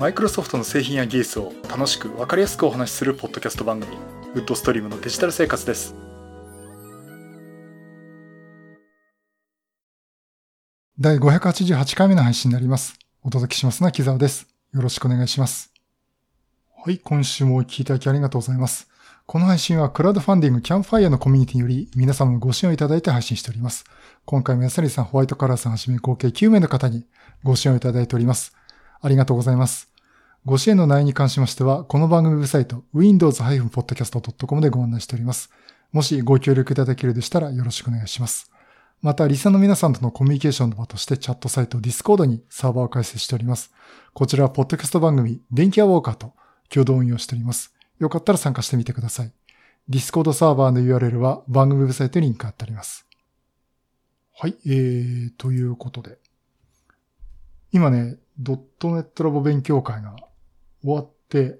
マイクロソフトの製品や技術を楽しく分かりやすくお話しするポッドキャスト番組ウッドストリームのデジタル生活です。第588回目の配信になります。お届けしますのは木沢です。よろしくお願いします。はい今週もお聞きいただきありがとうございます。この配信はクラウドファンディングキャンファイアのコミュニティにより皆様のご支援をいただいて配信しております。今回も安成さん、ホワイトカラーさんはじめ合計9名の方にご支援をいただいております。ありがとうございます。ご支援の内容に関しましては、この番組ウェブサイト、windows-podcast.com でご案内しております。もしご協力いただけるでしたらよろしくお願いします。また、リサの皆さんとのコミュニケーションの場としてチャットサイト Discord にサーバーを開設しております。こちらはポッドキャスト番組、電気アウォーカーと共同運用しております。よかったら参加してみてください。Discord サーバーの URL は番組ウェブサイトにリンク貼ってあります。はい、えー、ということで。今ね、ドットネットラボ勉強会が終わって、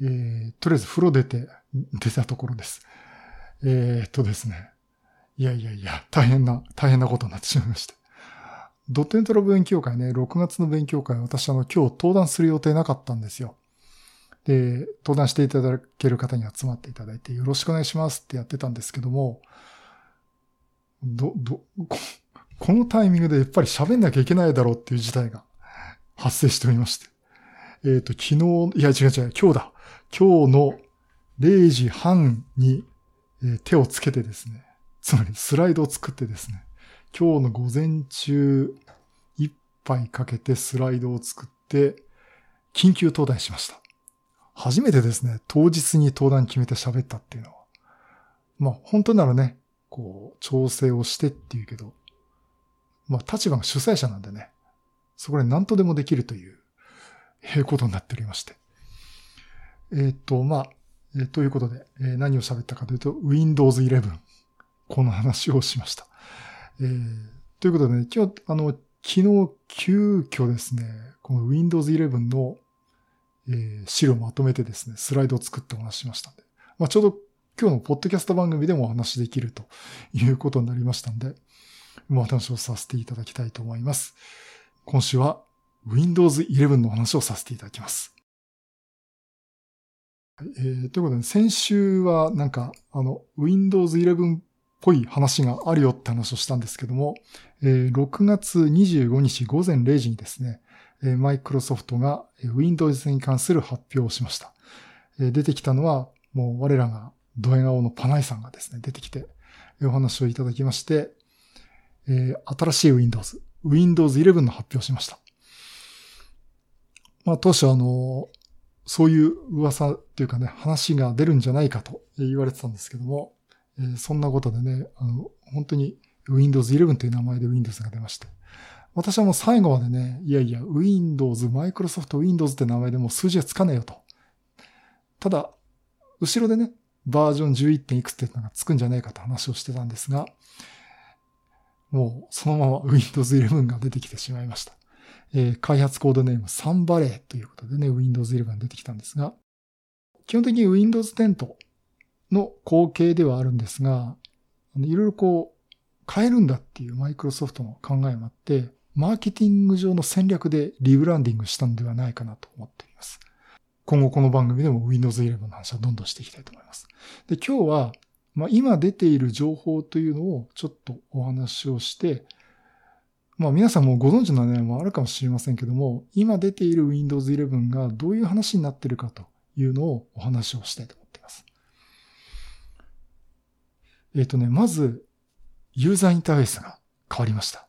えー、とりあえず風呂出て、出たところです。えー、っとですね。いやいやいや、大変な、大変なことになってしまいまして。ドットネットラボ勉強会ね、6月の勉強会、私あの、今日登壇する予定なかったんですよ。で、登壇していただける方に集まっていただいて、よろしくお願いしますってやってたんですけども、ど、ど、こ のタイミングでやっぱり喋んなきゃいけないだろうっていう事態が発生しておりまして。えっ、ー、と、昨日、いや違う違う、今日だ。今日の0時半に、えー、手をつけてですね、つまりスライドを作ってですね、今日の午前中一杯かけてスライドを作って、緊急登壇しました。初めてですね、当日に登壇決めて喋ったっていうのは。まあ、本当ならね、こう、調整をしてっていうけど、まあ、立場が主催者なんでね、そこで何とでもできるという、えことになっておりまして。えー、っと、まあ、えー、ということで、えー、何を喋ったかというと、Windows 11。この話をしました。えー、ということでね、今日、あの、昨日急遽ですね、この Windows 11のえー、資料をまとめてですね、スライドを作ってお話しましたんで、まあ、ちょうど今日のポッドキャスト番組でもお話しできるということになりましたんで、お話をさせていただきたいと思います。今週は Windows 11の話をさせていただきます。はいえー、ということで、先週はなんか、あの、Windows 11っぽい話があるよって話をしたんですけども、えー、6月25日午前0時にですね、マイクロソフトが Windows に関する発表をしました。出てきたのは、もう我らがドヤ顔のパナイさんがですね、出てきてお話をいただきまして、新しい Windows、Windows 11の発表しました。まあ当初あの、そういう噂というかね、話が出るんじゃないかと言われてたんですけども、そんなことでね、あの、本当に Windows 11という名前で Windows が出まして、私はもう最後までね、いやいや、Windows、Microsoft Windows って名前でもう数字はつかねえよと。ただ、後ろでね、バージョン 11. 点いくつってのがつくんじゃねえかと話をしてたんですが、もうそのまま Windows 11が出てきてしまいました。えー、開発コードネームサンバレーということでね、Windows 11が出てきたんですが、基本的に Windows 10との後継ではあるんですが、いろいろこう変えるんだっていうマイクロソフトの考えもあって、マーケティング上の戦略でリブランディングしたんではないかなと思っています。今後この番組でも Windows 11の話はどんどんしていきたいと思います。で、今日は、まあ、今出ている情報というのをちょっとお話をして、まあ皆さんもご存知の内容もあるかもしれませんけども、今出ている Windows 11がどういう話になっているかというのをお話をしたいと思っています。えっ、ー、とね、まず、ユーザーインターフェースが変わりました。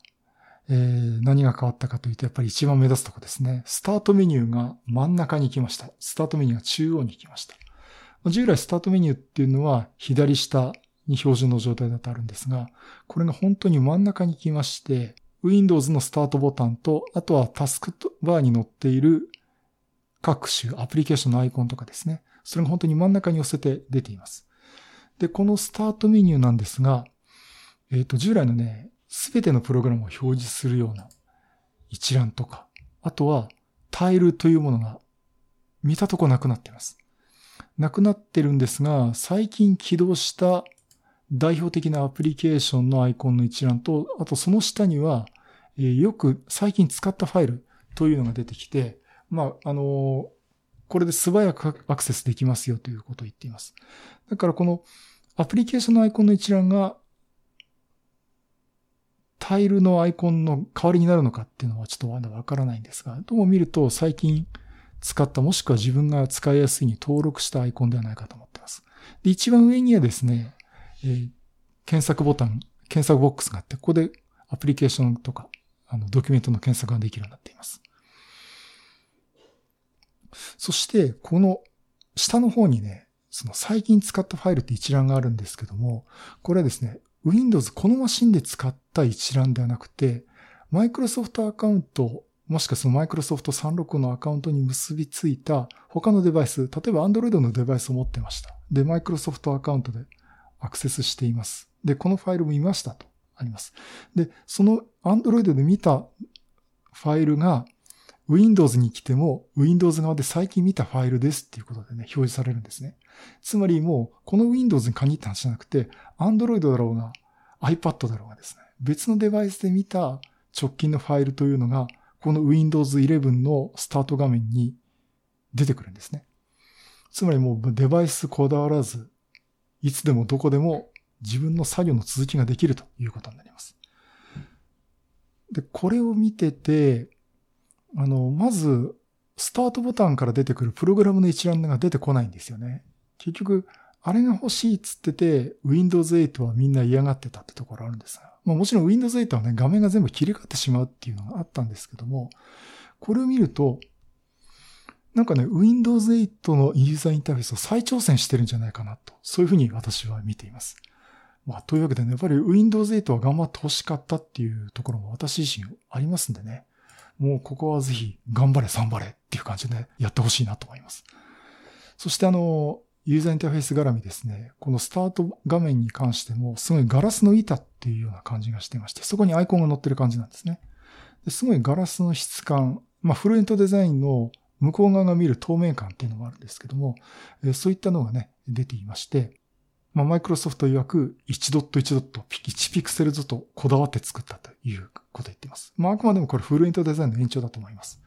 えー、何が変わったかというと、やっぱり一番目立つとこですね。スタートメニューが真ん中に来ました。スタートメニューが中央に来ました。従来スタートメニューっていうのは左下に標準の状態だとあるんですが、これが本当に真ん中に来まして、Windows のスタートボタンと、あとはタスクバーに載っている各種アプリケーションのアイコンとかですね。それが本当に真ん中に寄せて出ています。で、このスタートメニューなんですが、えっ、ー、と、従来のね、すべてのプログラムを表示するような一覧とか、あとはタイルというものが見たとこなくなっています。なくなってるんですが、最近起動した代表的なアプリケーションのアイコンの一覧と、あとその下には、えー、よく最近使ったファイルというのが出てきて、まあ、あの、これで素早くアクセスできますよということを言っています。だからこのアプリケーションのアイコンの一覧がタイルのアイコンの代わりになるのかっていうのはちょっとまだわからないんですが、どうも見ると最近使ったもしくは自分が使いやすいに登録したアイコンではないかと思っています。で、一番上にはですね、えー、検索ボタン、検索ボックスがあって、ここでアプリケーションとか、あの、ドキュメントの検索ができるようになっています。そして、この下の方にね、その最近使ったファイルって一覧があるんですけども、これはですね、Windows このマシンで使った一覧ではなくて、Microsoft アカウント、もしくはその Microsoft 365のアカウントに結びついた他のデバイス、例えば Android のデバイスを持ってました。で、Microsoft アカウントでアクセスしています。で、このファイルも見ましたとあります。で、その Android で見たファイルが Windows に来ても Windows 側で最近見たファイルですっていうことでね、表示されるんですね。つまりもう、この Windows に限った話じゃなくて、Android だろうが、iPad だろうがですね、別のデバイスで見た直近のファイルというのが、この Windows 11のスタート画面に出てくるんですね。つまりもうデバイスこだわらず、いつでもどこでも自分の作業の続きができるということになります。で、これを見てて、あの、まず、スタートボタンから出てくるプログラムの一覧が出てこないんですよね。結局、あれが欲しいっつってて、Windows 8はみんな嫌がってたってところあるんですが、まあもちろん Windows 8はね、画面が全部切り替わってしまうっていうのがあったんですけども、これを見ると、なんかね、Windows 8のユーザーインターフェースを再挑戦してるんじゃないかなと、そういうふうに私は見ています。まあ、というわけでね、やっぱり Windows 8は頑張って欲しかったっていうところも私自身ありますんでね。もうここはぜひ頑張れ、頑張れっていう感じでやってほしいなと思います。そしてあの、ユーザーインターフェース絡みですね、このスタート画面に関しても、すごいガラスの板っていうような感じがしてまして、そこにアイコンが載ってる感じなんですね。ですごいガラスの質感、まあ、フルエントデザインの向こう側が見る透明感っていうのもあるんですけども、そういったのがね、出ていまして、まあ、マイクロソフト曰く1ドット1ドット、1ピクセルずとこだわって作ったということを言っています。まあ、あくまでもこれフルエントデザインの延長だと思います。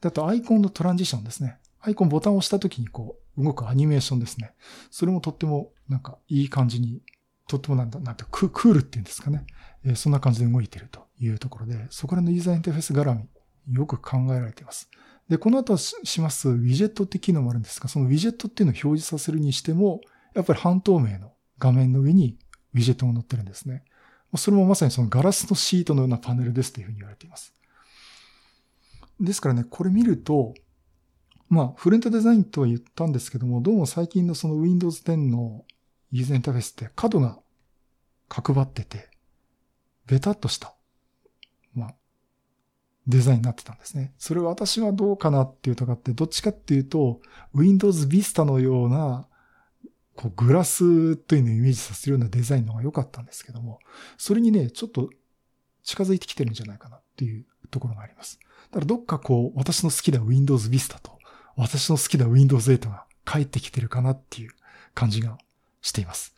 であと、アイコンのトランジションですね。アイコンボタンを押した時にこう、動くアニメーションですね。それもとっても、なんか、いい感じに、とってもなんだ、なんて、クールっていうんですかね。えー、そんな感じで動いているというところで、そこらのユーザーインターフェース絡み、よく考えられています。で、この後しますウィジェットって機能もあるんですが、そのウィジェットっていうのを表示させるにしても、やっぱり半透明の画面の上にウィジェットが載ってるんですね。それもまさにそのガラスのシートのようなパネルですというふうに言われています。ですからね、これ見ると、まあ、フレントデザインとは言ったんですけども、どうも最近のその Windows 10のユーザーインターフェースって角が角張ってて、ベタっとした、まあ、デザインになってたんですね。それは私はどうかなっていうとかって、どっちかっていうと、Windows Vista のようなこうグラスというのをイメージさせるようなデザインの方が良かったんですけども、それにね、ちょっと近づいてきてるんじゃないかなっていうところがあります。だからどっかこう、私の好きな Windows Vista と、私の好きな Windows 8が帰ってきてるかなっていう感じがしています。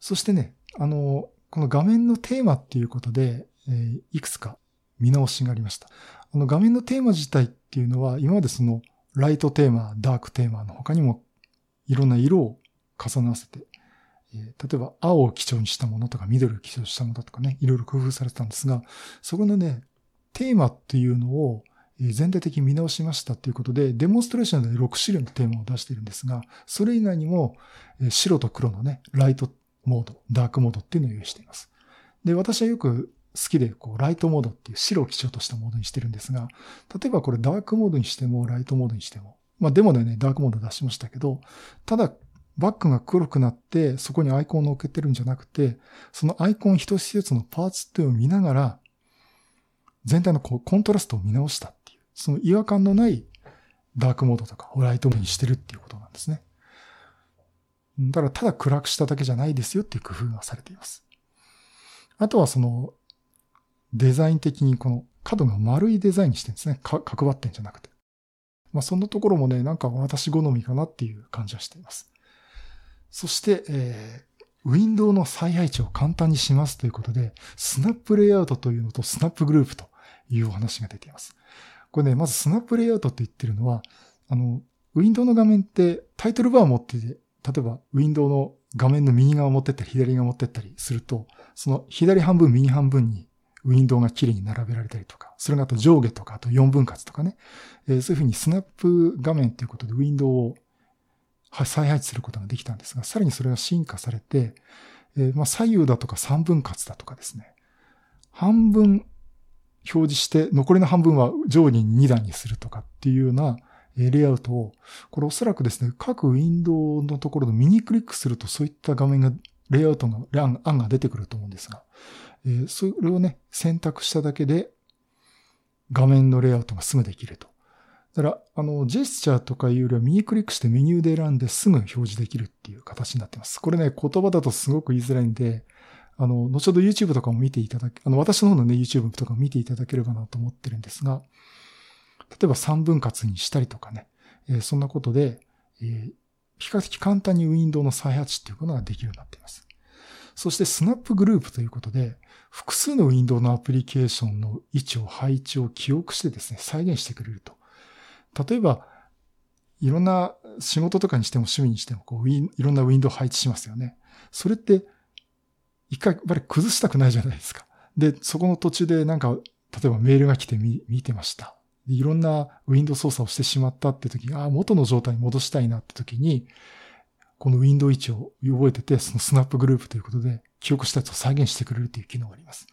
そしてね、あの、この画面のテーマっていうことで、えー、いくつか見直しがありました。あの画面のテーマ自体っていうのは、今までそのライトテーマ、ダークテーマの他にもいろんな色を重ね合わせて、えー、例えば青を基調にしたものとか緑を基調にしたものとかね、いろいろ工夫されてたんですが、そこのね、テーマっていうのを全体的に見直しましたということで、デモンストレーションで6種類のテーマを出しているんですが、それ以外にも白と黒のね、ライトモード、ダークモードっていうのを用意しています。で、私はよく好きで、こう、ライトモードっていう白を基調としたモードにしてるんですが、例えばこれダークモードにしても、ライトモードにしても、まあデモでね、ダークモード出しましたけど、ただ、バックが黒くなって、そこにアイコンを乗っけてるんじゃなくて、そのアイコン一つ一つのパーツっていうのを見ながら、全体のこうコントラストを見直した、その違和感のないダークモードとかホライトモードにしてるっていうことなんですね。だからただ暗くしただけじゃないですよっていう工夫がされています。あとはそのデザイン的にこの角が丸いデザインにしてるんですね。か角張ってんじゃなくて。まあ、そんなところもね、なんか私好みかなっていう感じはしています。そして、えー、ウィンドウの再配置を簡単にしますということで、スナップレイアウトというのとスナップグループというお話が出ています。これね、まずスナップレイアウトって言ってるのは、あの、ウィンドウの画面ってタイトルバーを持ってて、例えばウィンドウの画面の右側を持ってったり左側を持ってったりすると、その左半分右半分にウィンドウが綺麗に並べられたりとか、それがあと上下とか、あと4分割とかね、えー、そういうふうにスナップ画面ということでウィンドウを再配置することができたんですが、さらにそれが進化されて、えー、まあ左右だとか3分割だとかですね、半分表示して、残りの半分は上下に2段にするとかっていうようなレイアウトを、これおそらくですね、各ウィンドウのところの右クリックするとそういった画面が、レイアウトの案が出てくると思うんですが、え、それをね、選択しただけで画面のレイアウトがすぐできると。だから、あの、ジェスチャーとかいうよりは右クリックしてメニューで選んですぐ表示できるっていう形になってます。これね、言葉だとすごく言いづらいんで、あの、後ほど YouTube とかも見ていただけ、あの、私の方のね、YouTube とかも見ていただければなと思ってるんですが、例えば3分割にしたりとかね、えー、そんなことで、えー、比較的簡単にウィンドウの再配置っていうことができるようになっています。そしてスナップグループということで、複数のウィンドウのアプリケーションの位置を配置を記憶してですね、再現してくれると。例えば、いろんな仕事とかにしても趣味にしても、こう、いろんなウィンドウ配置しますよね。それって、一回、やっぱり崩したくないじゃないですか。で、そこの途中でなんか、例えばメールが来て見見てました。いろんなウィンドウ操作をしてしまったって時に、ああ、元の状態に戻したいなって時に、このウィンドウ位置を覚えてて、そのスナップグループということで、記憶したやつを再現してくれるという機能があります。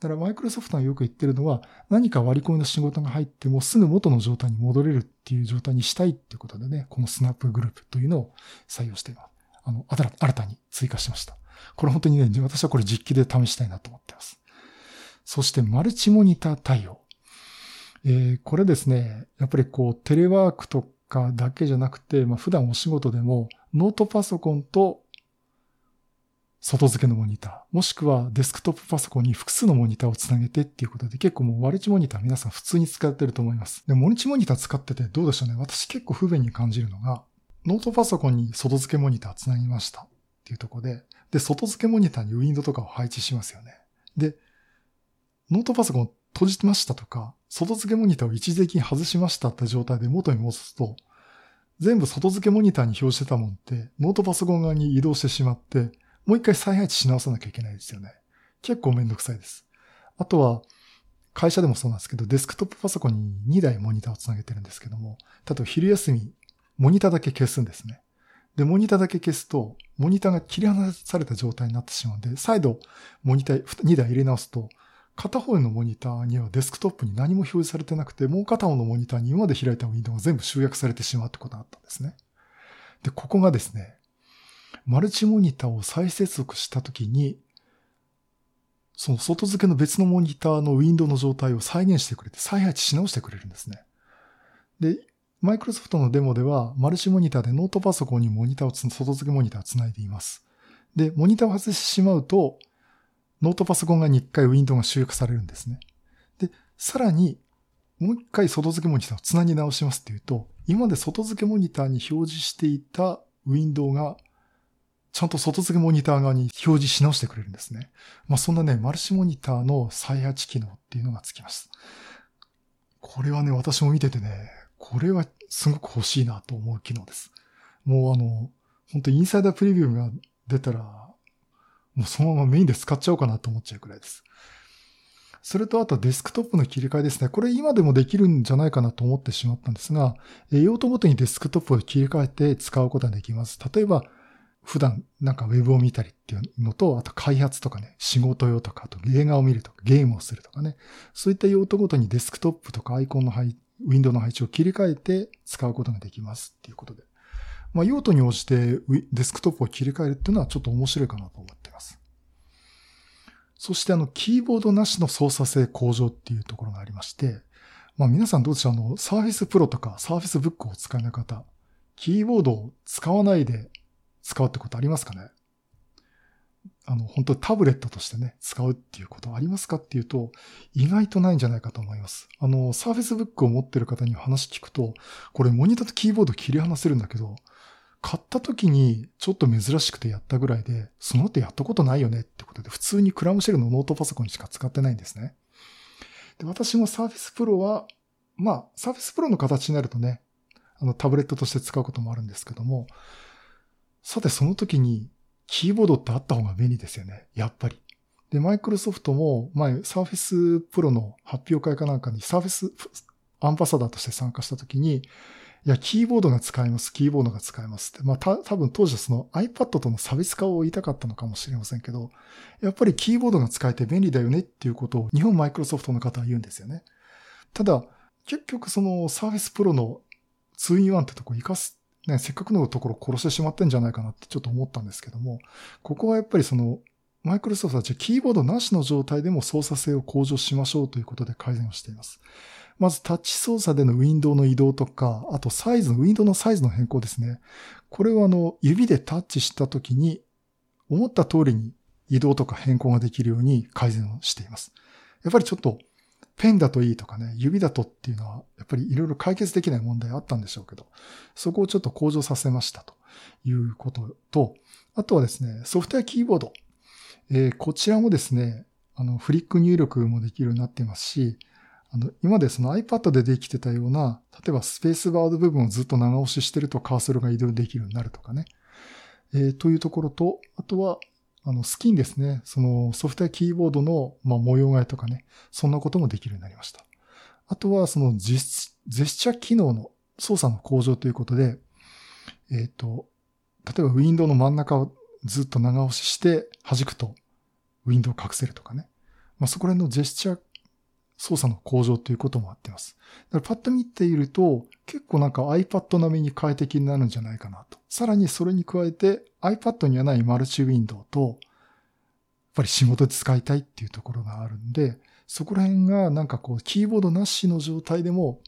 だからマイクロソフトがよく言ってるのは、何か割り込みの仕事が入ってもすぐ元の状態に戻れるっていう状態にしたいっていうことでね、このスナップグループというのを採用しています。あの、新たに追加しました。これ本当にね、私はこれ実機で試したいなと思ってます。そしてマルチモニター対応。えー、これですね、やっぱりこうテレワークとかだけじゃなくて、まあ、普段お仕事でもノートパソコンと外付けのモニター、もしくはデスクトップパソコンに複数のモニターをつなげてっていうことで結構もうマルチモニター皆さん普通に使ってると思います。で、モルチモニター使っててどうでしょうね？私結構不便に感じるのが、ノートパソコンに外付けモニターつなぎましたっていうとこで、で、外付けモニターにウィンドウとかを配置しますよね。で、ノートパソコンを閉じましたとか、外付けモニターを一時的に外しましたって状態で元に戻すと、全部外付けモニターに表してたもんって、ノートパソコン側に移動してしまって、もう一回再配置し直さなきゃいけないですよね。結構めんどくさいです。あとは、会社でもそうなんですけど、デスクトップパソコンに2台モニターをつなげてるんですけども、例えば昼休み、モニターだけ消すんですね。で、モニターだけ消すと、モニターが切り離された状態になってしまうんで、再度、モニター2台入れ直すと、片方のモニターにはデスクトップに何も表示されてなくて、もう片方のモニターに今まで開いたウィンドウが全部集約されてしまうってことがあったんですね。で、ここがですね、マルチモニターを再接続したときに、その外付けの別のモニターのウィンドウの状態を再現してくれて、再配置し直してくれるんですね。で、マイクロソフトのデモでは、マルチモニターでノートパソコンにモニターを外付けモニターをつないでいます。で、モニターを外してしまうと、ノートパソコン側に一回ウィンドウが集約されるんですね。で、さらに、もう一回外付けモニターをつなぎ直しますっていうと、今まで外付けモニターに表示していたウィンドウが、ちゃんと外付けモニター側に表示し直してくれるんですね。まあそんなね、マルチモニターの再配置機能っていうのがつきます。これはね、私も見ててね、これはすごく欲しいなと思う機能です。もうあの、本当インサイダープレビューが出たら、もうそのままメインで使っちゃおうかなと思っちゃうくらいです。それとあとデスクトップの切り替えですね。これ今でもできるんじゃないかなと思ってしまったんですが、用途ごとにデスクトップを切り替えて使うことができます。例えば、普段なんかウェブを見たりっていうのと、あと開発とかね、仕事用とか、あと映画を見るとか、ゲームをするとかね、そういった用途ごとにデスクトップとかアイコンの配、ウィンドウの配置を切り替えて使うことができますっていうことで。まあ用途に応じてデスクトップを切り替えるっていうのはちょっと面白いかなと思っています。そしてあの、キーボードなしの操作性向上っていうところがありまして、まあ皆さんどうでしょう？あの、 Surface Pro とか Surface Book をお使い方、キーボードを使わないで使うってことありますかね？あの、本当にタブレットとしてね、使うっていうことはありますかっていうと、意外とないんじゃないかと思います。あの、 Surface Book を持ってる方に話聞くと、これモニターとキーボード切り離せるんだけど、買った時にちょっと珍しくてやったぐらいで、そのってやったことないよねってことで、普通にクラムシェルのノートパソコンにしか使ってないんですね。で、私も Surface Pro はまあ、 Surface Pro の形になるとね、あの、タブレットとして使うこともあるんですけども、さてその時に、キーボードってあった方が便利ですよね。やっぱり。で、マイクロソフトも前、 Surface Pro の発表会かなんかに Surface アンバサダーとして参加した時に、いや、キーボードが使えます、キーボードが使えますって。まあ、た、多分当時はその iPad との差別化を言いたかったのかもしれませんけど、やっぱりキーボードが使えて便利だよねっていうことを日本マイクロソフトの方は言うんですよね。ただ、結局そのサーフェスプロの 2-in-1 ってとこ活かす、ね、せっかくのところ殺してしまってんじゃないかなってちょっと思ったんですけども、ここはやっぱりそのマイクロソフトはじゃキーボードなしの状態でも操作性を向上しましょうということで改善をしています。まずタッチ操作でのウィンドウの移動とか、あとサイズの、ウィンドウのサイズの変更ですね。これはあの、指でタッチしたときに、思った通りに移動とか変更ができるように改善をしています。やっぱりちょっと、ペンだといいとかね、指だとっていうのは、やっぱりいろいろ解決できない問題あったんでしょうけど、そこをちょっと向上させましたということと、あとはですね、ソフトウェアキーボード。えー、こちらもですね、あの、フリック入力もできるようになっていますし、あの、今でその iPad でできてたような、例えばスペースバード部分をずっと長押ししてるとカーソルが移動できるようになるとかね。えー、というところと、あとは、あの、スキンですね。そのソフトウェアキーボードの、まあ、模様替えとかね。そんなこともできるようになりました。あとは、そのジェスチャー機能の操作の向上ということで、えっ、ー、と、例えばウィンドウの真ん中をずっと長押しして弾くとウィンドウを隠せるとかね。まあ、そこら辺のジェスチャー操作の向上ということもあってます。だからパッと見ていると、結構なんか iPad 並みに快適になるんじゃないかなと。さらにそれに加えて iPad にはないマルチウィンドウと、やっぱり仕事で使いたいっていうところがあるんで、そこら辺がなんかこう、キーボードなしの状態でも、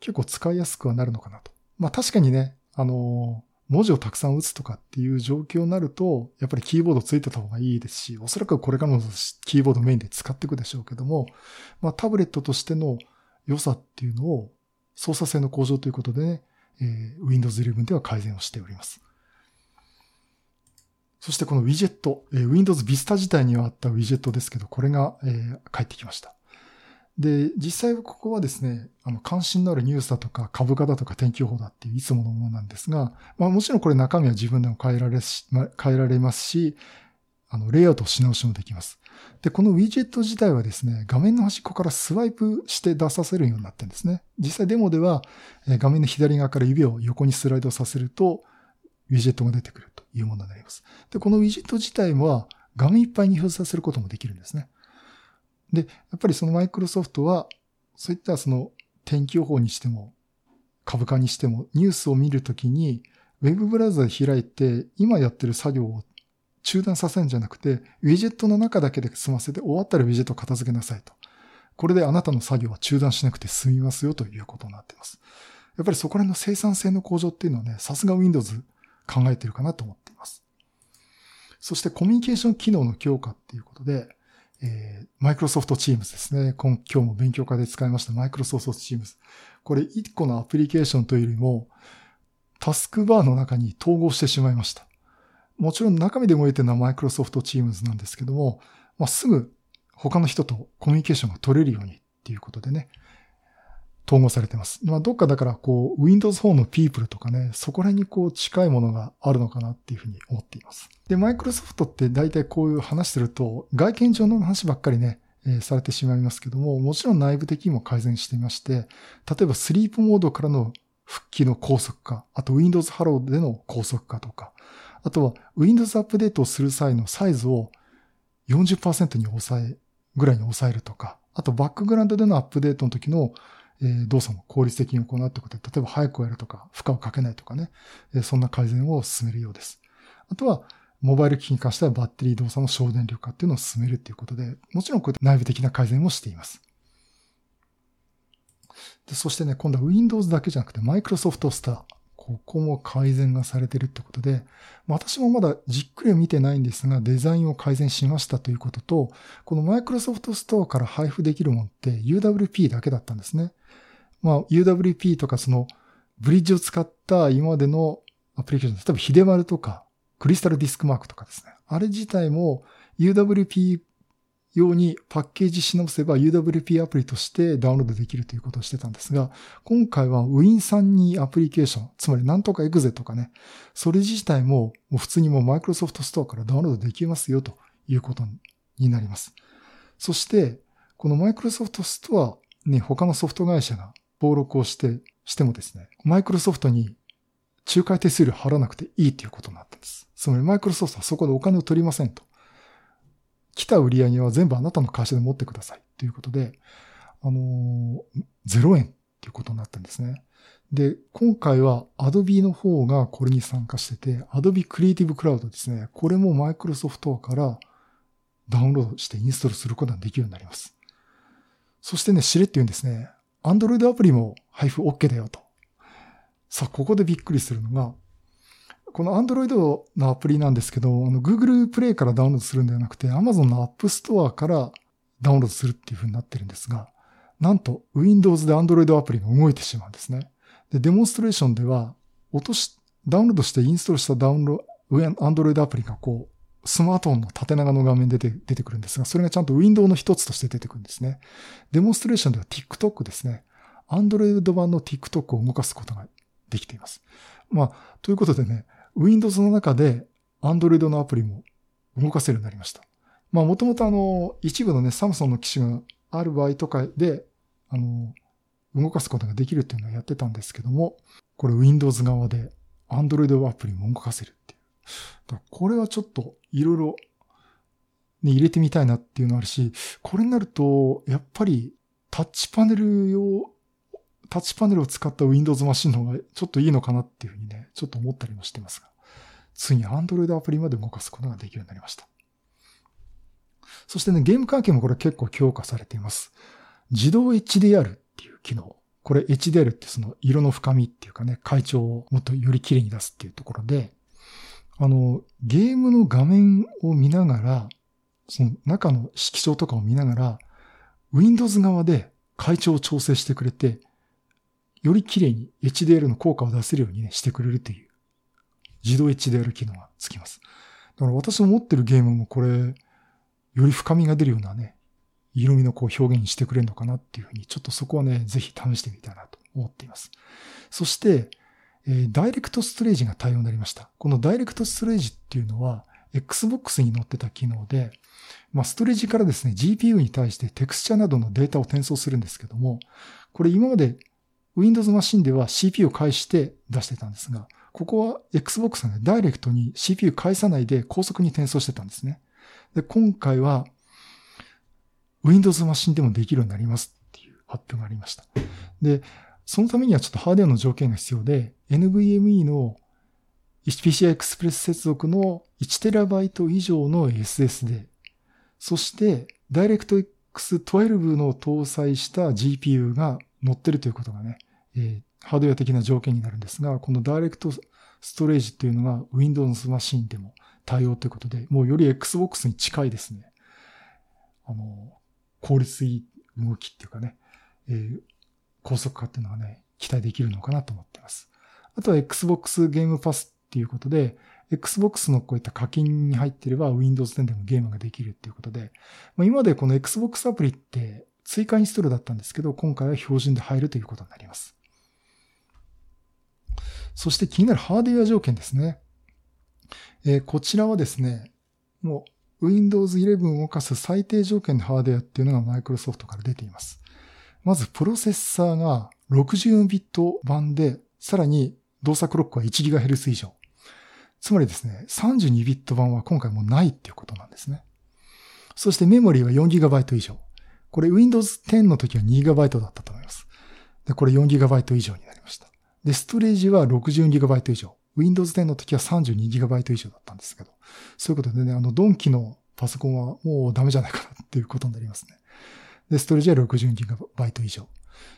結構使いやすくはなるのかなと。まあ確かにね、あの文字をたくさん打つとかっていう状況になると、やっぱりキーボードついてた方がいいですし、おそらくこれからもキーボードメインで使っていくでしょうけども、まあタブレットとしての良さっていうのを操作性の向上ということでね、えー、Windows 11では改善をしております。そしてこのウィジェット、えー、Windows Vista 自体にはあったウィジェットですけど、これが、えー、帰ってきました。で、実際ここはですね、あの、関心のあるニュースだとか株価だとか天気予報だっていういつものものなんですが、まあもちろんこれ中身は自分でも変えられし、変えられますし、あの、レイアウトし直しもできます。で、このウィジェット自体はですね、画面の端っこからスワイプして出させるようになってるんですね。実際デモでは、画面の左側から指を横にスライドさせると、ウィジェットが出てくるというものになります。で、このウィジェット自体は画面いっぱいに表示させることもできるんですね。で、やっぱりそのマイクロソフトは、そういったその天気予報にしても、株価にしても、ニュースを見るときに、ウェブブラウザで開いて、今やってる作業を中断させるんじゃなくて、ウィジェットの中だけで済ませて、終わったらウィジェットを片付けなさいと。これであなたの作業は中断しなくて済みますよということになっています。やっぱりそこら辺の生産性の向上っていうのはね、さすが Windows 考えてるかなと思っています。そしてコミュニケーション機能の強化っていうことで、えー、Microsoft Teams ですね。今今日も勉強会で使いました Microsoft Teams。これ1個のアプリケーションというよりも、タスクバーの中に統合してしまいました。もちろん中身で動いてるのは Microsoft Teams なんですけども、まあ、すぐ他の人とコミュニケーションが取れるようにっていうことでね、統合されてます。まあ、どっかだからこう、Windows Phone の People とかね、そこら辺にこう近いものがあるのかなっていうふうに思っています。で、Microsoft って大体こういう話すると、外見上の話ばっかりね、えー、されてしまいますけども、もちろん内部的にも改善していまして、例えばスリープモードからの復帰の高速化、あと Windows Hello での高速化とか、あとは Windows アップデートをする際のサイズを40%に抑え、ぐらいに抑えるとか、あとバックグラウンドでのアップデートの時のえ動作も効率的に行うってことで、例えば早くやるとか、負荷をかけないとかね、えそんな改善を進めるようです。あとは、モバイル機器に関してはバッテリー動作の省電力化っていうのを進めるっていうことで、もちろんこういった内部的な改善をしています。でそしてね、今度は Windows だけじゃなくて Microsoft Star。ここも改善がされてるってことで、私もまだじっくりは見てないんですが、デザインを改善しましたということと、この Microsoft Store から配布できるものって UWP だけだったんですね。まあ、UWP とかその、ブリッジを使った今までのアプリケーション、例えばヒデマルとか、クリスタルディスクマークとかですね。あれ自体も UWP 用にパッケージし直せば UWP アプリとしてダウンロードできるということをしてたんですが、今回は Win32 アプリケーション、つまりなんとかエグゼとかね、それ自体ももう普通にもう Microsoft Store からダウンロードできますよということになります。そして、この Microsoft Store に他のソフト会社が登録をして、してもですね、Microsoft に仲介手数料払わなくていいということになったんです。つまり Microsoft はそこでお金を取りませんと。来た売り上げは全部あなたの会社で持ってくださいということで、あのー、0円っていうことになったんですね。で、今回は Adobe の方がこれに参加してて、Adobe Creative Cloud ですね。これも Microsoft からダウンロードしてインストールすることができるようになります。そしてね、しれって言うんですね。Android アプリも配布 OK だよと。さあ、ここでびっくりするのが、この Android のアプリなんですけど、あの Google Play からダウンロードするんではなくて、Amazon の App Store からダウンロードするっていう風になってるんですが、なんと Windows で Android アプリが動いてしまうんですね。で、デモンストレーションでは、落とし、ダウンロードしてインストールしたダウンロード、Android アプリがこう、スマートフォンの縦長の画面で出てくるんですが、それがちゃんと Window の一つとして出てくるんですね。デモンストレーションでは TikTok ですね。Android 版の TikTok を動かすことができています。まあ、ということでね、Windows の中で Android のアプリも動かせるようになりました。まあ、もともとあの、一部のね、サムソンの機種がある場合とかで、あの、動かすことができるっていうのをやってたんですけども、これ Windows 側で Android アプリも動かせるっていう。これはちょっといろいろね、入れてみたいなっていうのあるし、これになると、やっぱりタッチパネル用タッチパネルを使った Windows マシンの方がちょっといいのかなっていうふうにね、ちょっと思ったりもしてますが、ついに Android アプリまで動かすことができるようになりました。そしてね、ゲーム関係もこれ結構強化されています。自動 HDR っていう機能。これ HDR ってその色の深みっていうかね、階調をもっとより綺麗に出すっていうところで、あの、ゲームの画面を見ながら、その中の色調とかを見ながら、Windows 側で階調を調整してくれて、より綺麗に HDR の効果を出せるようにね、してくれるという、自動 HDR 機能がつきます。だから私の持ってるゲームもこれ、より深みが出るようなね、色味のこう表現にしてくれるのかなっていうふうに、ちょっとそこはね、ぜひ試してみたいなと思っています。そして、えー、ダイレクトストレージが対応になりました。このダイレクトストレージっていうのは、Xbox に載ってた機能で、まあ、ストレージからですね、GPU に対してテクスチャなどのデータを転送するんですけども、これ今まで Windows マシンでは CPU を返して出してたんですが、ここは Xbox が、ね、ダイレクトに CPU 返さないで高速に転送してたんですね。で、今回は Windows マシンでもできるようになりますっていう発表がありました。で、そのためにはちょっとハードウェアの条件が必要で、NVMe の PCI Express 接続の 1TB 以上の SSD、そして DirectX 12の搭載した GPU が載ってるということがね、えー、ハードウェア的な条件になるんですが、このダイレクトストレージっていうのが Windows マシンでも対応ということで、もうより Xbox に近いですね。あの、効率いい動きっていうかね、えー、高速化っていうのがね、期待できるのかなと思っています。あとは Xbox ゲームパスっていうことで、Xbox のこういった課金に入ってれば Windows 10でもゲームができるっていうことで、まあ、今までこの Xbox アプリって追加インストールだったんですけど、今回は標準で入るということになります。そして気になるハードウェア条件ですね。えー、こちらはですね、もう Windows 11を動かす最低条件のハードウェアっていうのが Microsoft から出ています。まず、プロセッサーが64ビット版で、さらに動作クロックは 1GHz 以上。つまりですね、32ビット版は今回もないっていうことなんですね。そしてメモリーは 4GB 以上。これ Windows 10の時は 2GB だったと思います。で、これ 4GB 以上になりました。で、ストレージは 64GB 以上。Windows 10の時は 32GB 以上だったんですけど。そういうことでね、あの、ドンキのパソコンはもうダメじゃないかなっていうことになりますね。で、ストレージは 62GB 以上。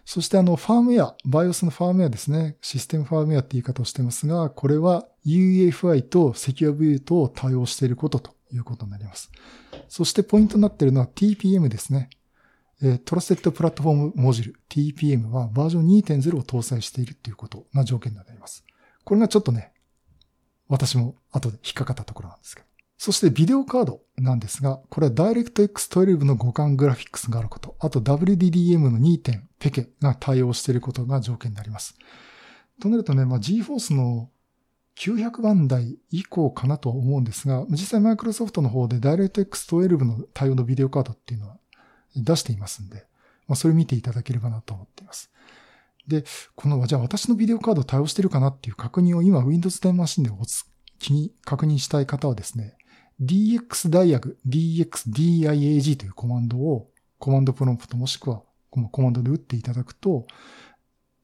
そしてあの、ファームウェア、BIOS のファームウェアですね。システムファームウェアって言い方をしてますが、これは UEFI と Secure Boot を対応していることということになります。そしてポイントになっているのは TPM ですね。えトラステッドプラットフォームモジュール TPM はバージョン2.0を搭載しているということが条件になります。これがちょっとね、私も後で引っかかったところなんですけど。そしてビデオカードなんですが、これは DirectX 12の互換グラフィックスがあること、あと WDDM の2.0ペケが対応していることが条件になります。となるとね、まあ、GForce の900番台以降かなとは思うんですが、実際マイクロソフトの方で DirectX 12の対応のビデオカードっていうのは出していますんで、まあ、それ見ていただければなと思っています。で、この、じゃあ私のビデオカード対応してるかなっていう確認を今 Windows 10マシンでおつ気に確認したい方はですね、dxdiag, dxdiag というコマンドをコマンドプロンプトもしくはこのコマンドで打っていただくと、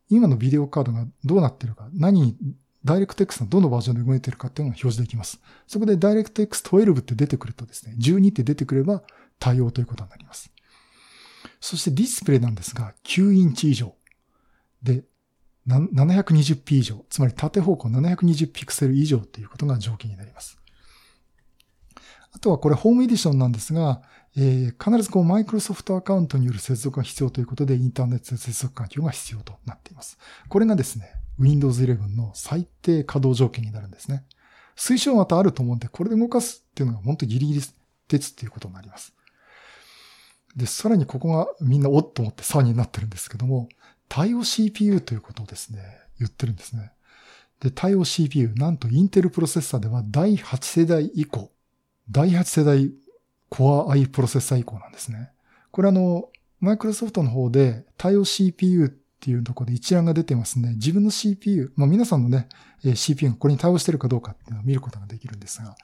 今のビデオカードがどうなってるか、何に、DirectX のどのバージョンで動いてるかっていうのが表示できます。そこで DirectX 12って出てくるとですね、12って出てくれば対応ということになります。そしてディスプレイなんですが、9インチ以上。で、720p 以上。つまり縦方向720ピクセル以上ということが条件になります。あとはこれホームエディションなんですが、えー、必ずこうマイクロソフトアカウントによる接続が必要ということで、インターネット接続環境が必要となっています。これがですね、Windows 11の最低稼働条件になるんですね。推奨はまたあると思うんで、これで動かすっていうのが本当ギリギリ鉄っていうことになります。で、さらにここがみんなおっと思って騒ぎになってるんですけども、対応 CPU ということをですね、言ってるんですね。で、対応 CPU、なんとインテルプロセッサーでは第8世代以降、第8世代 Core i プロセッサー以降なんですね。これあの、マイクロソフトの方で対応 CPU っていうところで一覧が出てますね。自分の CPU、まあ皆さんのね、CPU がこれに対応してるかどうかっていうのを見ることができるんですが、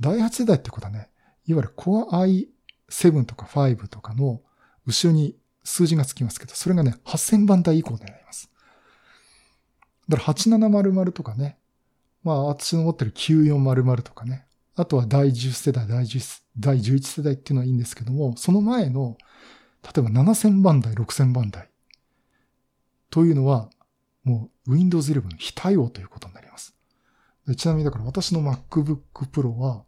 第8世代ってことはね、いわゆる Core i 7とか5とかの後ろに数字がつきますけど、それがね、8000番台以降になります。だから8700とかね、まあ私の持ってる9400とかね、あとは第10世代、第10、第11世代っていうのはいいんですけども、その前の、例えば7000番台、6000番台というのは、もう Windows 11の非対応ということになります。ちなみにだから私の MacBook Pro は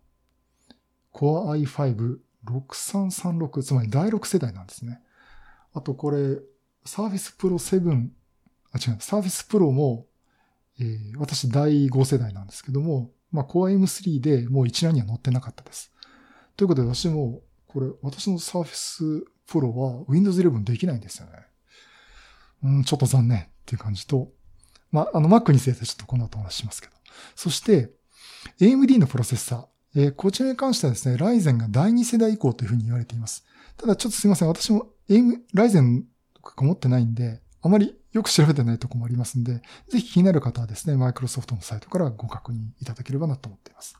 Core i5 6336、つまり第6世代なんですね。あとこれ、Surface Pro 7、あ、違う、Surface Pro も、えー、私第5世代なんですけども、まあ、Core M3 でもう一覧には載ってなかったです。ということで私も、これ、私の Surface Pro は Windows 11できないんですよね。うん、ちょっと残念っていう感じと、まあ、あの Mac についてちょっとこの後お話しますけど。そして、AMD のプロセッサー。えー、こちらに関してはですね、ライゼンが第2世代以降というふうに言われています。ただちょっとすいません。私も Ryzen とか持ってないんで、あまりよく調べてないとこもありますんで、ぜひ気になる方はですね、マイクロソフトのサイトからご確認いただければなと思っています。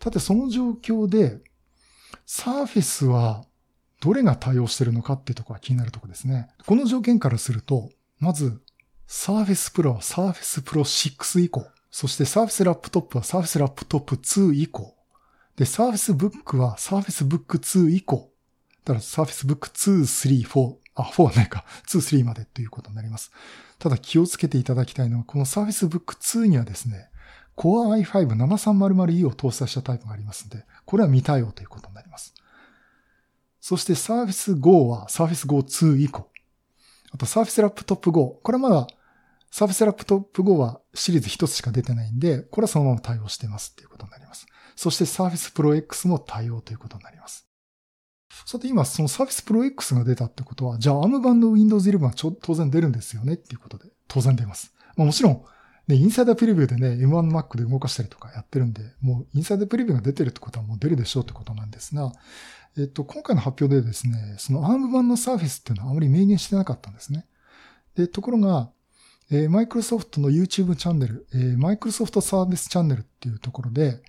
さて、その状況で、サーフェスはどれが対応してるのかっていうところが気になるとこですね。この条件からすると、まず、 Surface Pro は Surface Pro 6以降、そして Surface Laptop は Surface Laptop 2以降、で、サーフェスブックはサーフェスブック2以降、だからサーフェスブック2、3、4、あ、4はないか、2、3までということになります。ただ気をつけていただきたいのは、このサーフェスブック2にはですね、Core i5-7300E を搭載したタイプがありますので、これは未対応ということになります。そして Surface Go は Surface Go 2以降。あと Surface Laptop Go。これはまだ Surface Laptop Go はシリーズ1つしか出てないんで、これはそのまま対応してますっていうことになります。そして Surface Pro X も対応ということになります。さて今その Surface Pro X が出たってことは、じゃあ ARM 版の Windows 11は当然出るんですよねっていうことで、当然出ます。まあ、もちろん、ね、インサイダープレビューでね、M1 Mac で動かしたりとかやってるんで、もうインサイダープレビューが出てるってことはもう出るでしょうってことなんですが、えっと、今回の発表でですね、その ARM 版の Surface っていうのはあまり明言してなかったんですね。で、ところが、えー、マイクロソフトの YouTube チャンネル、えー、マイクロソフトサービスチャンネルっていうところで、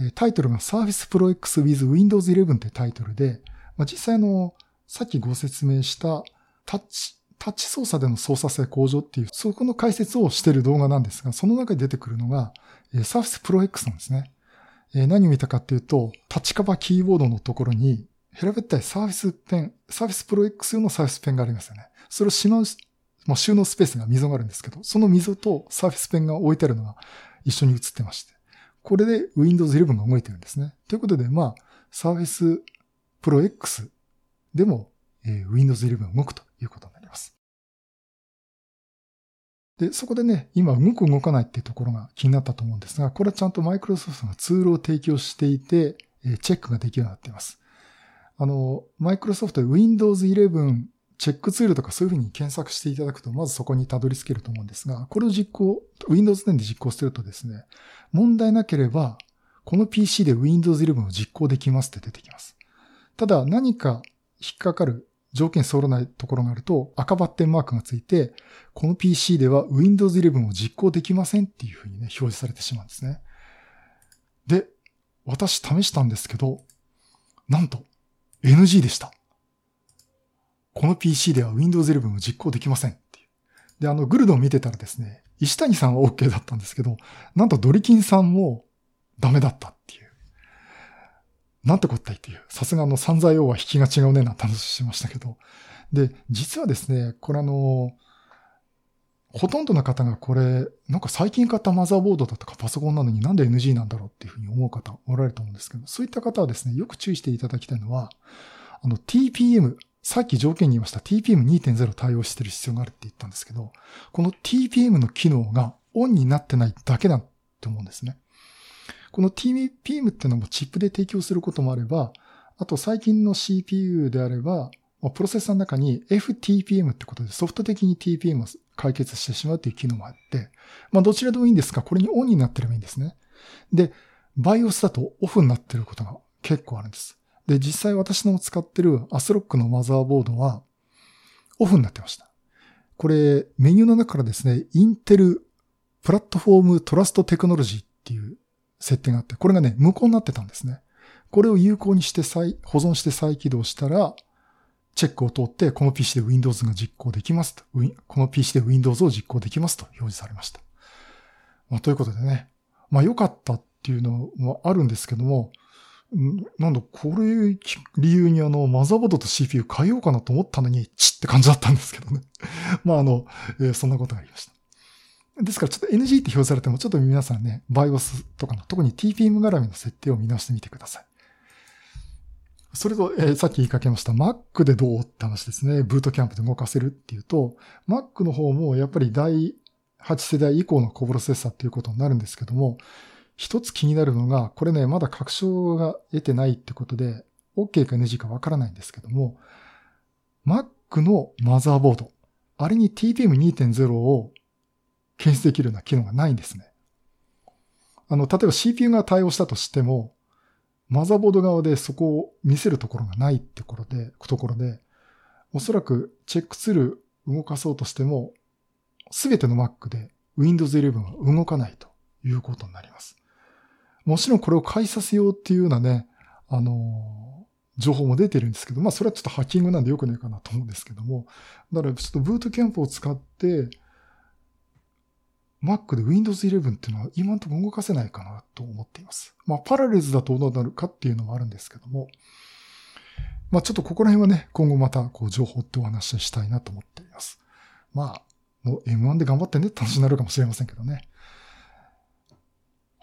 えー、タイトルが Surface Pro X with Windows 11ってタイトルで、まあ、実際の、さっきご説明したタッチ、タッチ操作での操作性向上っていう、そこの解説をしている動画なんですが、その中で出てくるのが、えー、Surface Pro X なんですね。えー、何を見たかっていうと、タッチカバーキーボードのところに、平べったいサーフィスペン、サーフィスプロ X 用のサーフィスペンがありますよね。それをしまう、まあ、収納スペースが溝があるんですけど、その溝とサーフィスペンが置いてあるのが一緒に映ってまして。これで Windows 11が動いてるんですね。ということで、まあ、Surface Pro X でも、えー、Windows 11が動くということになります。で、そこでね、今動く動かないっていうところが気になったと思うんですが、これはちゃんとマイクロソフトがツールを提供していて、チェックができるようになっています。あの、マイクロソフトで Windows 11チェックツールとかそういうふうに検索していただくと、まずそこにたどり着けると思うんですが、これを実行、Windows 10で実行するとですね、問題なければ、この PC で Windows 11を実行できますって出てきます。ただ何か引っかかる条件揃わないところがあると赤バッテンマークがついて、この PC では Windows 11を実行できませんっていうふうにね、表示されてしまうんですね。で、私試したんですけど、なんと NG でした。この PC では Windows 11を実行できませんっていう。で、あの、グルドを見てたらですね、石谷さんは OK だったんですけど、なんとドリキンさんもダメだったっていう。なんてこったいっていう。さすがの散財王は引きが違うねなんて話しましたけど。で、実はですね、これあの、ほとんどの方がこれ、なんか最近買ったマザーボードだとかパソコンなのになんで NG なんだろうっていうふうに思う方おられると思うんですけど、そういった方はですね、よく注意していただきたいのは、あの TPM、さっき条件に言いました TPM2.0 対応してる必要があるって言ったんですけど、この TPM の機能がオンになってないだけだって思うんですね。この TPM ってのもチップで提供することもあれば、あと最近の CPU であれば、プロセッサーの中に FTPM ってことでソフト的に TPM を解決してしまうっていう機能もあって、まあどちらでもいいんですが、これにオンになってればいいんですね。で、BIOS だとオフになってることが結構あるんです。で、実際私の使ってるアスロックのマザーボードはオフになってました。これ、メニューの中からですね、インテルプラットフォームトラストテクノロジーっていう設定があって、これがね、無効になってたんですね。これを有効にして再、保存して再起動したら、チェックを通って、この PC で Windows が実行できますと。この PC で Windows を実行できますと表示されました。まあ、ということでね、まあ良かったっていうのもあるんですけども、なんだ、これ理由にあの、マザーボードと CPU 変えようかなと思ったのに、チって感じだったんですけどね。まああの、えー、そんなことがありました。ですからちょっと NG って表示されても、ちょっと皆さんね、BIOS とかの、特に TPM 絡みの設定を見直してみてください。それと、えー、さっき言いかけました Mac でどうって話ですね。ブートキャンプで動かせるっていうと、Mac の方もやっぱり第8世代以降のコプロセッサーっていうことになるんですけども、一つ気になるのが、これね、まだ確証が得てないってことで、OK か NG かわからないんですけども、Mac のマザーボード、あれに TPM2.0 を検出できるような機能がないんですね。あの、例えば CPU が対応したとしても、マザーボード側でそこを見せるところがないってところで、ところで、おそらくチェックツール動かそうとしても、すべての Mac で Windows 11は動かないということになります。もちろんこれを買いさせようっていうようなね、あの情報も出てるんですけど、まあそれはちょっとハッキングなんでよくないかなと思うんですけども、だからちょっとブートキャンプを使って、Mac で Windows 11っていうのは今んところ動かせないかなと思っています。まあ、パラレルズだとどうなるかっていうのもあるんですけども、まあ、ちょっとここら辺はね、今後またこう情報ってお話ししたいなと思っています。まあ、もう M1 で頑張ってねって話になるかもしれませんけどね。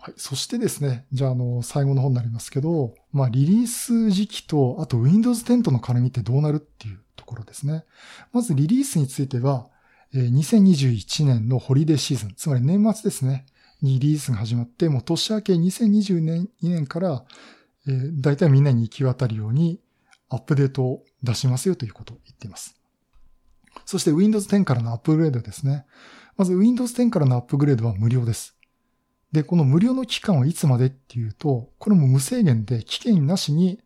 はい。そしてですね、じゃあ、あの、最後の方になりますけど、まあ、リリース時期と、あと Windows 10との絡みってどうなるっていうところですね。まずリリースについては、2021年のホリデーシーズン、つまり年末ですね、にリリースが始まって、もう年明け2022年から、えー、大体みんなに行き渡るようにアップデートを出しますよということを言っています。そして Windows 10からのアップグレードですね。まず Windows 10からのアップグレードは無料です。で、この無料の期間はいつまでっていうと、これも無制限で期限なしに、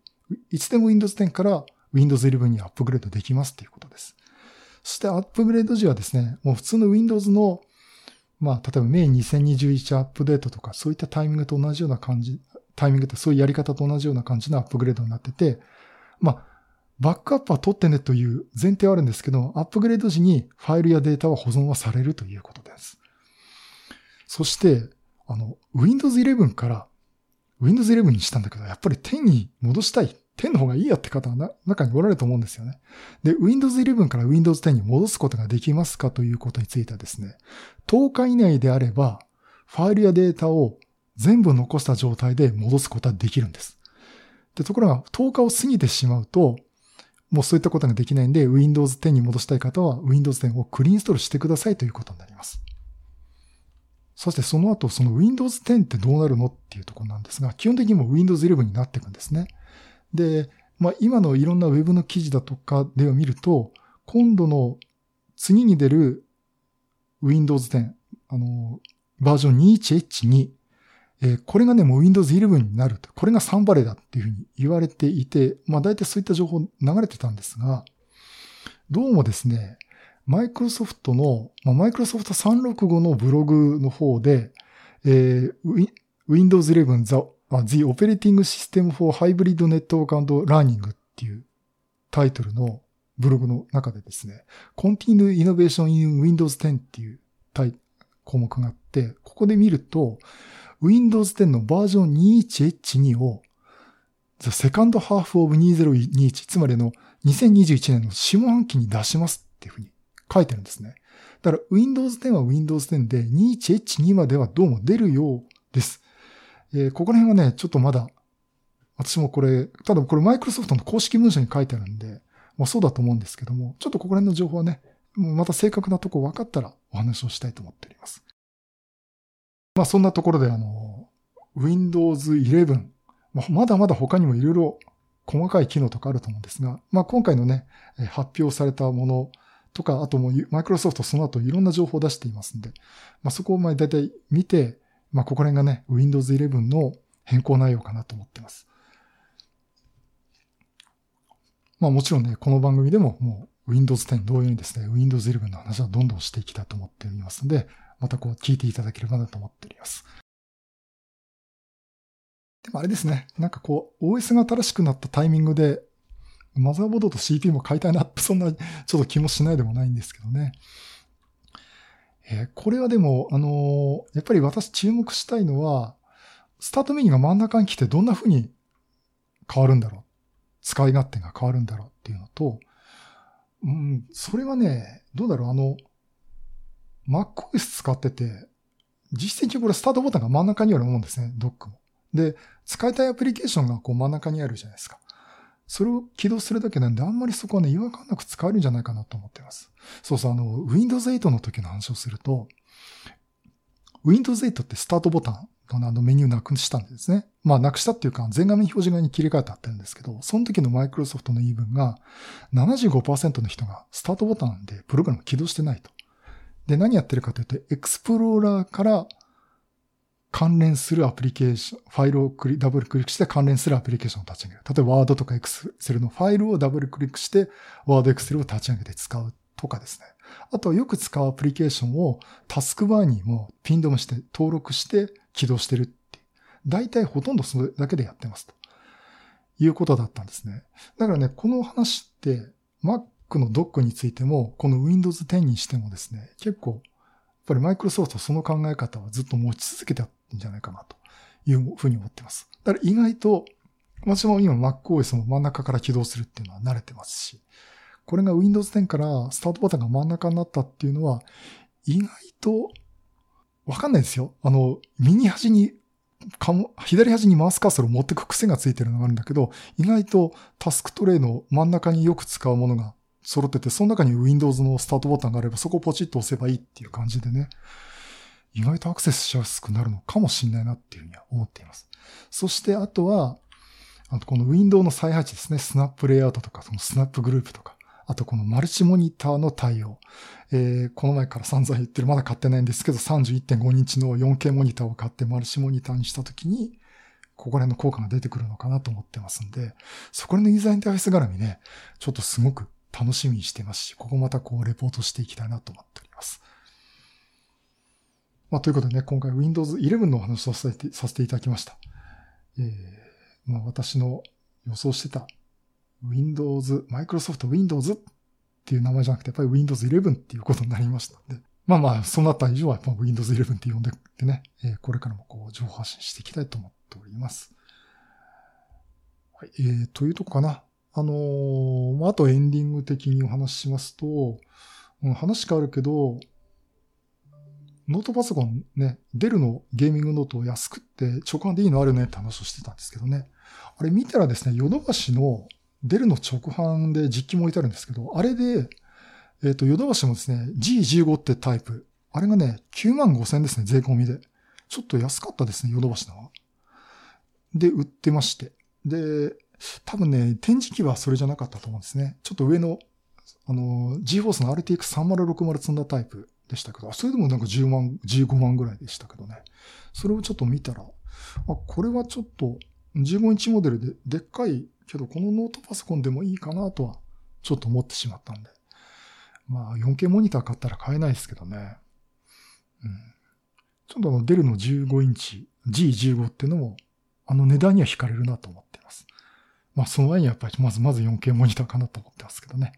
いつでも Windows 10から Windows 11にアップグレードできますということです。そしてアップグレード時はですね、もう普通の Windows の、まあ、例えばメイン2021アップデートとか、そういったタイミングと同じような感じ、タイミングってそういうやり方と同じような感じのアップグレードになってて、まあ、バックアップは取ってねという前提はあるんですけど、アップグレード時にファイルやデータは保存はされるということです。そして、あの、Windows 11から Windows 11にしたんだけど、やっぱり10に戻したい10の方がいいやって方は中におられると思うんですよね。で、Windows 11から Windows 10に戻すことができますかということについてはですね、10日以内であれば、ファイルやデータを全部残した状態で戻すことはできるんです。で、ところが10日を過ぎてしまうと、もうそういったことができないんで、Windows 10に戻したい方は Windows 10をクリーンストールしてくださいということになります。そしてその後、その Windows 10ってどうなるのっていうところなんですが、基本的にも Windows 11になっていくんですね。で、まあ今のいろんな Web の記事だとかでは見ると、今度の次に出る Windows 10、あの、バージョン 21H2、えー、これがね、もう Windows 11になると。これがサンバレーだっていうふうに言われていて、まあ大体そういった情報流れてたんですが、どうもですね、マイクロソフトの、まあ、マイクロソフト365のブログの方で、えー、Windows 11 The, The Operating System for Hybrid Network and Learning っていうタイトルのブログの中でですね、Continue Innovation in Windows 10っていう項目があって、ここで見ると、Windows 10のバージョン 21H2 を The Second Half of 2021つまりの2021年の下半期に出しますっていうふうに書いてるんですね。だから Windows 10は Windows 10で 21H2 まではどうも出るようです。えー、ここら辺はね、ちょっとまだ、私もこれ、ただこれマイクロソフトの公式文書に書いてあるんで、まあそうだと思うんですけども、ちょっとここら辺の情報はね、もうまた正確なとこ分かったらお話をしたいと思っております。まあそんなところであの、Windows 11、まあ、まだまだ他にもいろいろ細かい機能とかあると思うんですが、まあ今回のね、発表されたものとか、あともうマイクロソフトその後いろんな情報を出していますんで、まあそこをまあ大体見て、まあここら辺がね、Windows 11の変更内容かなと思ってます。まあもちろんね、この番組でももう Windows 10同様にですね、Windows 11の話はどんどんしていきたいと思っておりますので、またこう聞いていただければなと思っております。でもあれですね、なんかこう OS が新しくなったタイミングで、マザーボードと CP も買いたいな、そんなちょっと気もしないでもないんですけどね。えー、これはでも、あのー、やっぱり私注目したいのは、スタートメニューが真ん中に来てどんな風に変わるんだろう。使い勝手が変わるんだろうっていうのと、うん、それはね、どうだろう、あの、MacOS 使ってて、実際にこれスタートボタンが真ん中にあると思うんですね、ドックも。で、使いたいアプリケーションがこう真ん中にあるじゃないですか。それを起動するだけなんで、あんまりそこはね、違和感なく使えるんじゃないかなと思ってます。そうそう、あの、Windows 8の時の話をすると、Windows 8ってスタートボタンのあのメニューなくしたんですね。まあ、なくしたっていうか、全画面表示側に切り替えてあってるんですけど、その時のマイクロソフトの言い分が、75%の人がスタートボタンでプログラム起動してないと。で、何やってるかというと、エクスプローラーから関連するアプリケーション、ファイルをクリダブルクリックして関連するアプリケーションを立ち上げる。例えば、ワードとかエクセルのファイルをダブルクリックして、ワードエクセルを立ち上げて使うとかですね。あとは、よく使うアプリケーションをタスクバーにもピンドムして登録して起動してるっていう。大体ほとんどそれだけでやってますと。いうことだったんですね。だからね、この話って Mac の Dock についても、この Windows 10にしてもですね、結構、やっぱりマイクロソフトその考え方はずっと持ち続けてんじゃないかなというふうに思ってます。だから意外と、私も今 MacOS も真ん中から起動するっていうのは慣れてますし、これが Windows 10からスタートボタンが真ん中になったっていうのは、意外と、わかんないですよ。あの、右端にかも、左端にマウスカーソルを持ってく癖がついてるのがあるんだけど、意外とタスクトレイの真ん中によく使うものが揃ってて、その中に Windows のスタートボタンがあれば、そこをポチッと押せばいいっていう感じでね。意外とアクセスしやすくなるのかもしれないなっていうふうには思っています。そしてあとは、あとこのウィンドウの再配置ですね。スナップレイアウトとか、そのスナップグループとか、あとこのマルチモニターの対応。えー、この前から散々言ってる、まだ買ってないんですけど、31.5インチの 4K モニターを買ってマルチモニターにしたときに、ここら辺の効果が出てくるのかなと思ってますんで、そこら辺のユーザーインターフェース絡みね、ちょっとすごく楽しみにしてますし、ここまたこうレポートしていきたいなと思っております。まあ、ということでね、今回 Windows 11のお話をさせてさせていただきました。えー、まあ、私の予想してた Windows、Microsoft Windows っていう名前じゃなくて、やっぱり Windows 11っていうことになりましたんで、まあまあ、そうなった以上はやっぱ Windows 11って呼んでってね、えー、これからもこう、情報発信していきたいと思っております。はい、えー、というとこかな。あのー、まあ、あとエンディング的にお話ししますと、うん話変わるけど、ノートパソコンね、デルのゲーミングノートを安くって直販でいいのあるねって話をしてたんですけどね。あれ見たらですね、ヨドバシのデルの直販で実機も置いてあるんですけど、あれで、えっ、ー、と、ヨドバシもですね、G15 ってタイプ、あれがね、9万5千ですね、税込みで。ちょっと安かったですね、ヨドバシのは。で、売ってまして。で、多分ね、展示機はそれじゃなかったと思うんですね。ちょっと上の、あの、GForce の RTX3060 積んだタイプでしたけど、それでもなんか10万、15万ぐらいでしたけどね。それをちょっと見たら、あ、これはちょっと15インチモデルででっかいけど、このノートパソコンでもいいかなとは、ちょっと思ってしまったんで。まあ、4K モニター買ったら買えないですけどね。うん。ちょっとあの、デルの15インチ G15 っていうのも、あの値段には惹かれるなと思っています。まあ、その前にやっぱりまずまず 4K モニターかなと思ってますけどね。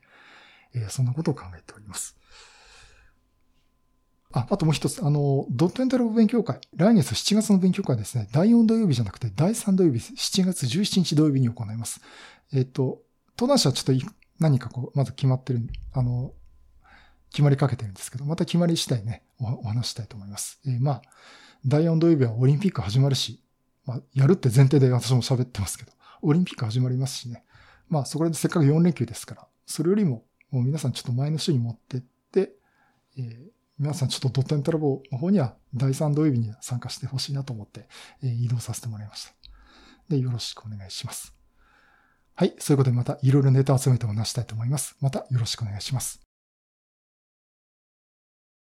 えー、そんなことを考えております。あ、あともう一つ、あの、ドットエンタル勉強会。来月7月の勉強会ですね。第4土曜日じゃなくて、第3土曜日、7月17日土曜日に行います。えっ、と、登壇者はちょっと何かこう、まず決まってる、あの、決まりかけてるんですけど、また決まり次第ね、お話したいと思います。えー、まあ、第4土曜日はオリンピック始まるし、まあ、やるって前提で私も喋ってますけど、オリンピック始まりますしね。まあ、そこでせっかく4連休ですから、それよりも、もう皆さんちょっと前の週に持ってって、えー皆さんちょっとドットエンタラボの方には第3土曜日に参加してほしいなと思って、えー、移動させてもらいました。で、よろしくお願いします。はい。そういうことでまたいろいろネタを集めてお話したいと思います。またよろしくお願いします。